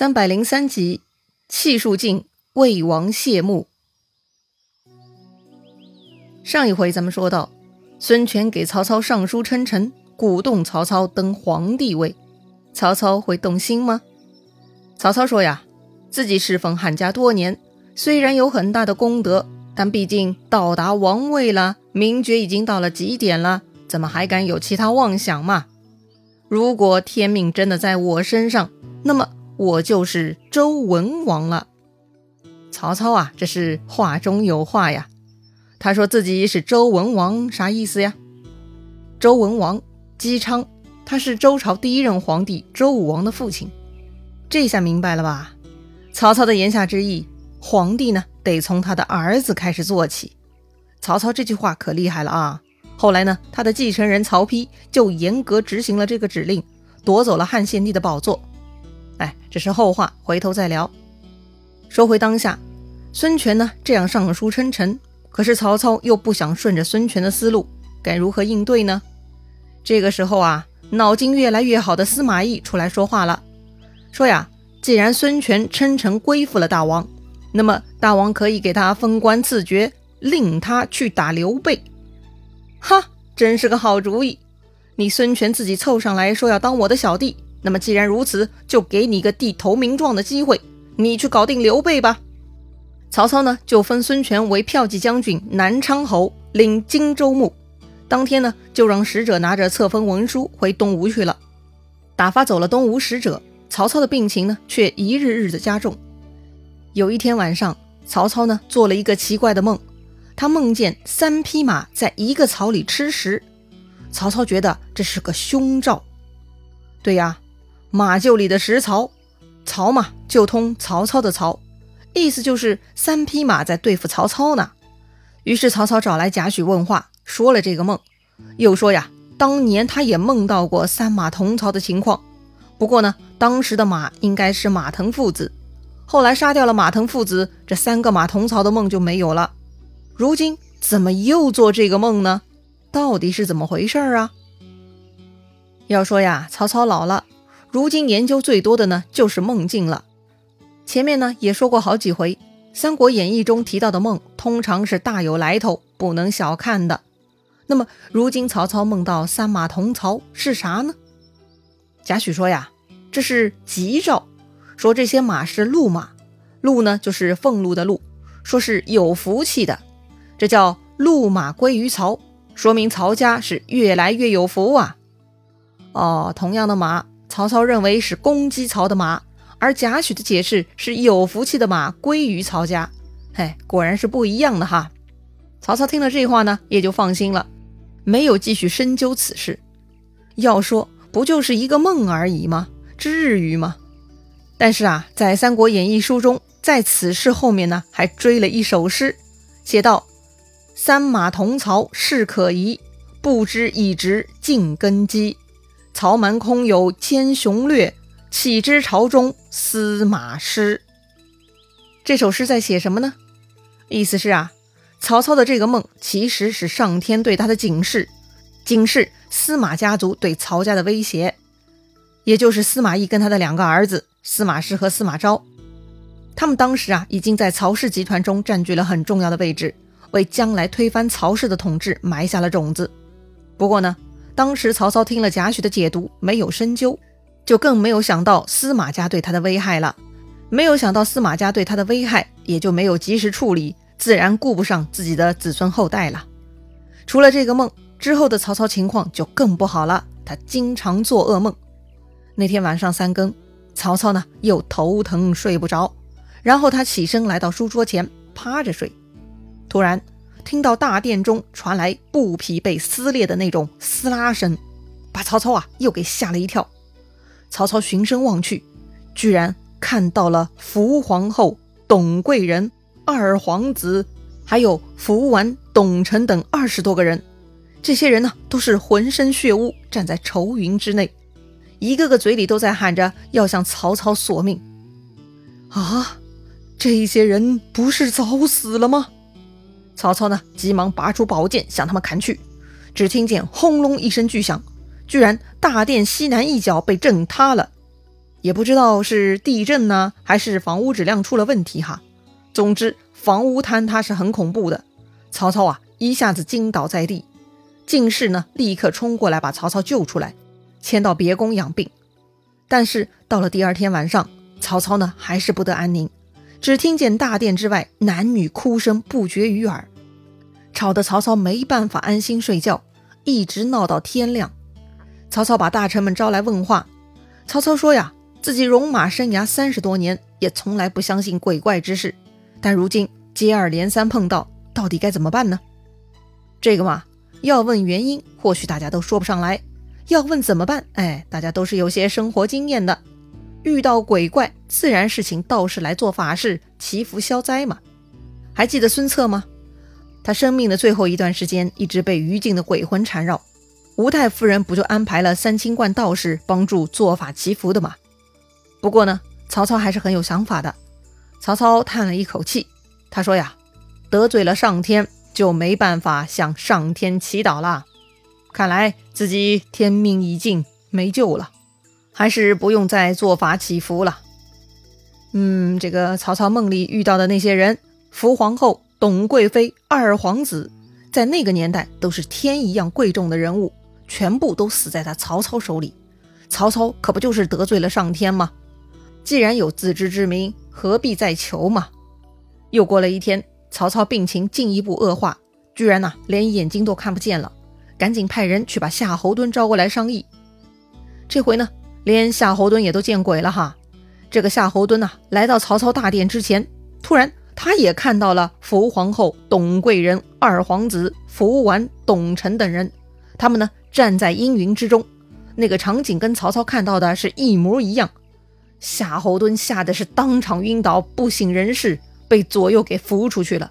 三百零三集，气数尽，魏王谢幕。上一回咱们说到，孙权给曹操上书称臣，鼓动曹操登皇帝位。曹操会动心吗？曹操说呀，自己侍奉汉家多年，虽然有很大的功德，但毕竟到达王位了，名爵已经到了极点了，怎么还敢有其他妄想嘛？如果天命真的在我身上，那么。我就是周文王了。曹操啊，这是话中有话呀。他说自己是周文王，啥意思呀？周文王姬昌，他是周朝第一任皇帝周武王的父亲。这下明白了吧？曹操的言下之意，皇帝呢得从他的儿子开始做起。曹操这句话可厉害了啊！后来呢，他的继承人曹丕就严格执行了这个指令，夺走了汉献帝的宝座。哎，这是后话，回头再聊。说回当下，孙权呢这样上书称臣，可是曹操又不想顺着孙权的思路，该如何应对呢？这个时候啊，脑筋越来越好的司马懿出来说话了，说呀，既然孙权称臣归附了大王，那么大王可以给他封官赐爵，令他去打刘备。哈，真是个好主意！你孙权自己凑上来说要当我的小弟。那么既然如此，就给你个地头名状的机会，你去搞定刘备吧。曹操呢，就封孙权为骠骑将军、南昌侯，领荆州牧。当天呢，就让使者拿着册封文书回东吴去了。打发走了东吴使者，曹操的病情呢，却一日日的加重。有一天晚上，曹操呢，做了一个奇怪的梦，他梦见三匹马在一个槽里吃食。曹操觉得这是个凶兆。对呀。马厩里的食槽，曹嘛就通曹操的曹，意思就是三匹马在对付曹操呢。于是曹操找来贾诩问话，说了这个梦，又说呀，当年他也梦到过三马同槽的情况，不过呢，当时的马应该是马腾父子，后来杀掉了马腾父子，这三个马同槽的梦就没有了。如今怎么又做这个梦呢？到底是怎么回事啊？要说呀，曹操老了。如今研究最多的呢，就是梦境了。前面呢也说过好几回，《三国演义》中提到的梦，通常是大有来头，不能小看的。那么，如今曹操梦到三马同槽是啥呢？贾诩说呀，这是吉兆，说这些马是鹿马，鹿呢就是俸禄的禄，说是有福气的，这叫鹿马归于曹，说明曹家是越来越有福啊。哦，同样的马。曹操认为是攻击曹的马，而贾诩的解释是有福气的马归于曹家。嘿，果然是不一样的哈。曹操听了这话呢，也就放心了，没有继续深究此事。要说不就是一个梦而已吗？至于吗？但是啊，在《三国演义》书中，在此事后面呢，还追了一首诗，写道：“三马同槽事可疑，不知一直尽根基。”曹蛮空有千雄略，岂知朝中司马师。这首诗在写什么呢？意思是啊，曹操的这个梦其实是上天对他的警示，警示司马家族对曹家的威胁。也就是司马懿跟他的两个儿子司马师和司马昭，他们当时啊已经在曹氏集团中占据了很重要的位置，为将来推翻曹氏的统治埋下了种子。不过呢。当时曹操听了贾诩的解读，没有深究，就更没有想到司马家对他的危害了。没有想到司马家对他的危害，也就没有及时处理，自然顾不上自己的子孙后代了。除了这个梦之后的曹操情况就更不好了，他经常做噩梦。那天晚上三更，曹操呢又头疼睡不着，然后他起身来到书桌前趴着睡，突然。听到大殿中传来布匹被撕裂的那种撕拉声，把曹操啊又给吓了一跳。曹操循声望去，居然看到了福皇后、董贵人、二皇子，还有福完、董承等二十多个人。这些人呢，都是浑身血污，站在愁云之内，一个个嘴里都在喊着要向曹操索命。啊，这些人不是早死了吗？曹操呢，急忙拔出宝剑向他们砍去，只听见轰隆一声巨响，居然大殿西南一角被震塌了。也不知道是地震呢，还是房屋质量出了问题哈。总之，房屋坍塌是很恐怖的。曹操啊，一下子惊倒在地。进士呢，立刻冲过来把曹操救出来，迁到别宫养病。但是到了第二天晚上，曹操呢还是不得安宁，只听见大殿之外男女哭声不绝于耳，吵得曹操没办法安心睡觉，一直闹到天亮。曹操把大臣们招来问话。曹操说呀。自己戎马生涯三十多年，也从来不相信鬼怪之事，但如今接二连三碰到，到底该怎么办呢？这个嘛，要问原因，或许大家都说不上来；要问怎么办，哎，大家都是有些生活经验的。遇到鬼怪，自然是请道士来做法事，祈福消灾嘛。还记得孙策吗？他生命的最后一段时间，一直被于禁的鬼魂缠绕，吴太夫人不就安排了三清观道士帮助做法祈福的吗？不过呢，曹操还是很有想法的。曹操叹了一口气，他说：“呀，得罪了上天，就没办法向上天祈祷了。看来自己天命已尽，没救了，还是不用再做法祈福了。”嗯，这个曹操梦里遇到的那些人，福皇后、董贵妃、二皇子，在那个年代都是天一样贵重的人物，全部都死在他曹操手里。曹操可不就是得罪了上天吗？既然有自知之明，何必再求嘛？又过了一天，曹操病情进一步恶化，居然呐连眼睛都看不见了，赶紧派人去把夏侯惇招过来商议。这回呢，连夏侯惇也都见鬼了哈！这个夏侯惇呐，来到曹操大殿之前，突然他也看到了福皇后、董贵人、二皇子福完、董承等人，他们呢站在阴云之中，那个场景跟曹操看到的是一模一样。夏侯惇吓得是当场晕倒，不省人事，被左右给扶出去了。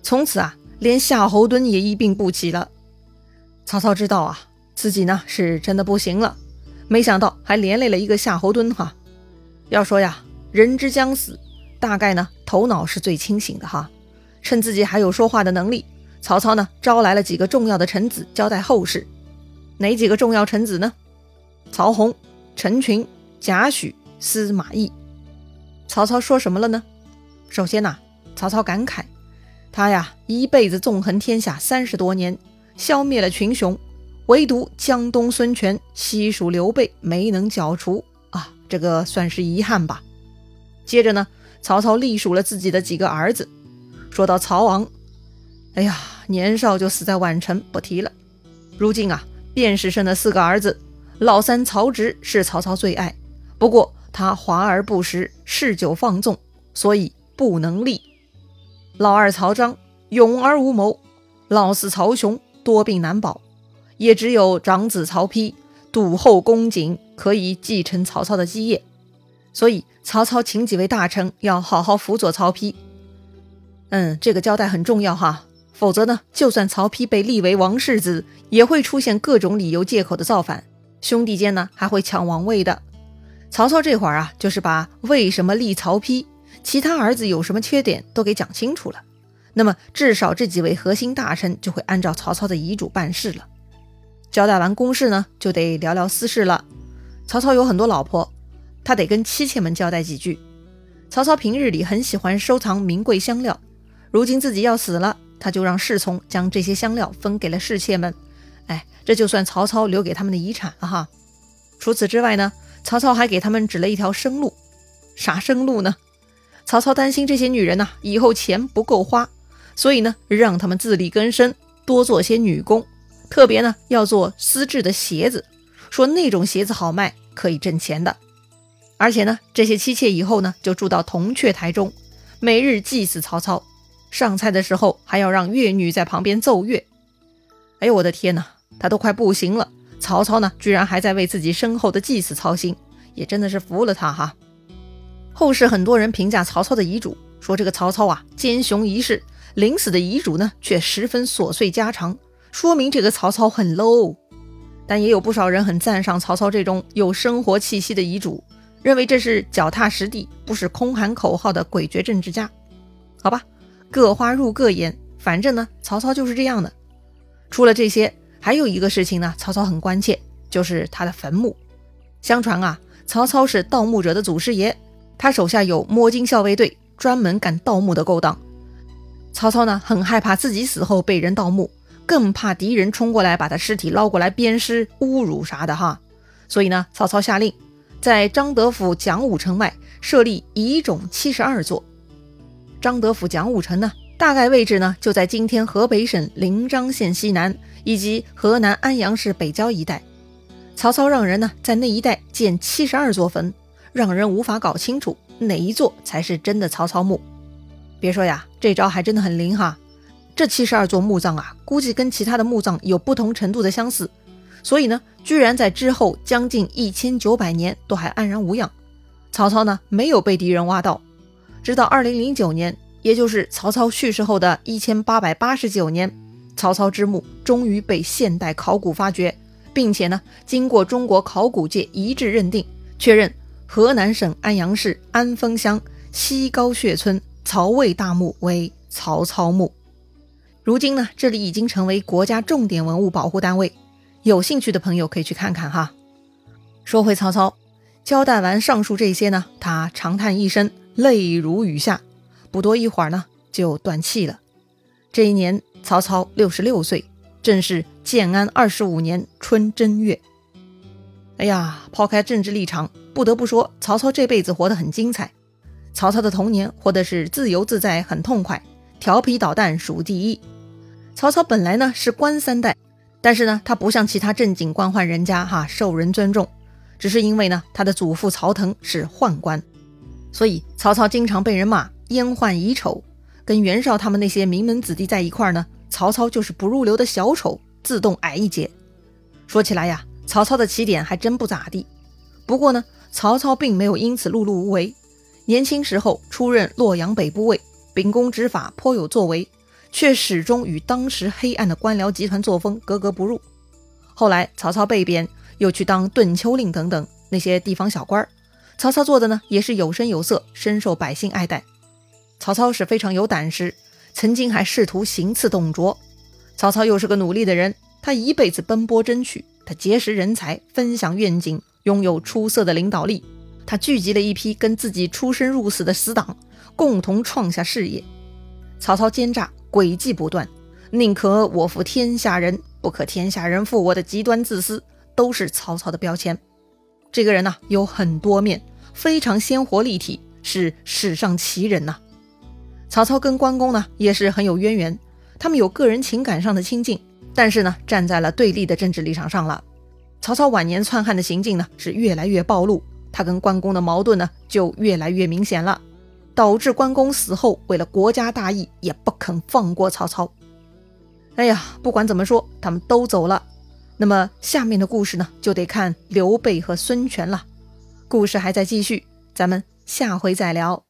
从此啊，连夏侯惇也一病不起了。曹操知道啊，自己呢是真的不行了，没想到还连累了一个夏侯惇哈。要说呀，人之将死，大概呢头脑是最清醒的哈。趁自己还有说话的能力，曹操呢招来了几个重要的臣子交代后事。哪几个重要臣子呢？曹洪、陈群、贾诩。司马懿，曹操说什么了呢？首先呐，曹操感慨，他呀一辈子纵横天下三十多年，消灭了群雄，唯独江东孙权、西蜀刘备没能剿除啊，这个算是遗憾吧。接着呢，曹操隶属了自己的几个儿子，说到曹昂，哎呀，年少就死在宛城，不提了。如今啊，便是剩的四个儿子，老三曹植是曹操最爱，不过。他华而不实，嗜酒放纵，所以不能立。老二曹彰勇而无谋，老四曹雄多病难保，也只有长子曹丕笃厚恭谨，可以继承曹操的基业。所以曹操请几位大臣要好好辅佐曹丕。嗯，这个交代很重要哈，否则呢，就算曹丕被立为王世子，也会出现各种理由借口的造反，兄弟间呢还会抢王位的。曹操这会儿啊，就是把为什么立曹丕，其他儿子有什么缺点都给讲清楚了。那么至少这几位核心大臣就会按照曹操的遗嘱办事了。交代完公事呢，就得聊聊私事了。曹操有很多老婆，他得跟妻妾们交代几句。曹操平日里很喜欢收藏名贵香料，如今自己要死了，他就让侍从将这些香料分给了侍妾们。哎，这就算曹操留给他们的遗产了哈。除此之外呢？曹操还给他们指了一条生路，啥生路呢？曹操担心这些女人呐以后钱不够花，所以呢让他们自力更生，多做些女工，特别呢要做丝质的鞋子，说那种鞋子好卖，可以挣钱的。而且呢这些妻妾以后呢就住到铜雀台中，每日祭祀曹操，上菜的时候还要让乐女在旁边奏乐。哎呦我的天哪，他都快不行了。曹操呢，居然还在为自己身后的祭祀操心，也真的是服了他哈。后世很多人评价曹操的遗嘱，说这个曹操啊奸雄一世，临死的遗嘱呢却十分琐碎家常，说明这个曹操很 low。但也有不少人很赞赏曹操这种有生活气息的遗嘱，认为这是脚踏实地，不是空喊口号的诡谲政治家。好吧，各花入各眼，反正呢，曹操就是这样的。除了这些。还有一个事情呢，曹操很关切，就是他的坟墓。相传啊，曹操是盗墓者的祖师爷，他手下有摸金校尉队，专门干盗墓的勾当。曹操呢，很害怕自己死后被人盗墓，更怕敌人冲过来把他尸体捞过来鞭尸、侮辱啥的哈。所以呢，曹操下令在张德府讲武城外设立遗冢七十二座。张德府讲武城呢，大概位置呢就在今天河北省临漳县西南以及河南安阳市北郊一带。曹操让人呢在那一带建七十二座坟，让人无法搞清楚哪一座才是真的曹操墓。别说呀，这招还真的很灵哈！这七十二座墓葬啊，估计跟其他的墓葬有不同程度的相似，所以呢，居然在之后将近一千九百年都还安然无恙。曹操呢，没有被敌人挖到，直到二零零九年，也就是曹操去世后的一千八百八十九年，曹操之墓终于被现代考古发掘。并且呢，经过中国考古界一致认定，确认河南省安阳市安丰乡西高穴村曹魏大墓为曹操墓。如今呢，这里已经成为国家重点文物保护单位，有兴趣的朋友可以去看看哈。说回曹操，交代完上述这些呢，他长叹一声，泪如雨下，不多一会儿呢，就断气了。这一年，曹操六十六岁。正是建安二十五年春正月。哎呀，抛开政治立场，不得不说，曹操这辈子活得很精彩。曹操的童年活的是自由自在，很痛快，调皮捣蛋数第一。曹操本来呢是官三代，但是呢他不像其他正经官宦人家哈受人尊重，只是因为呢他的祖父曹腾是宦官，所以曹操经常被人骂阉宦遗丑，跟袁绍他们那些名门子弟在一块儿呢。曹操就是不入流的小丑，自动矮一截。说起来呀，曹操的起点还真不咋地。不过呢，曹操并没有因此碌碌无为。年轻时候出任洛阳北部尉，秉公执法，颇有作为，却始终与当时黑暗的官僚集团作风格格不入。后来曹操被贬，又去当顿丘令等等那些地方小官儿。曹操做的呢，也是有声有色，深受百姓爱戴。曹操是非常有胆识。曾经还试图行刺董卓，曹操又是个努力的人，他一辈子奔波争取，他结识人才，分享愿景，拥有出色的领导力，他聚集了一批跟自己出生入死的死党，共同创下事业。曹操奸诈诡计不断，宁可我负天下人，不可天下人负我的极端自私，都是曹操的标签。这个人呐，有很多面，非常鲜活立体，是史上奇人呐。曹操跟关公呢也是很有渊源，他们有个人情感上的亲近，但是呢站在了对立的政治立场上了。曹操晚年篡汉的行径呢是越来越暴露，他跟关公的矛盾呢就越来越明显了，导致关公死后为了国家大义也不肯放过曹操。哎呀，不管怎么说，他们都走了。那么下面的故事呢就得看刘备和孙权了。故事还在继续，咱们下回再聊。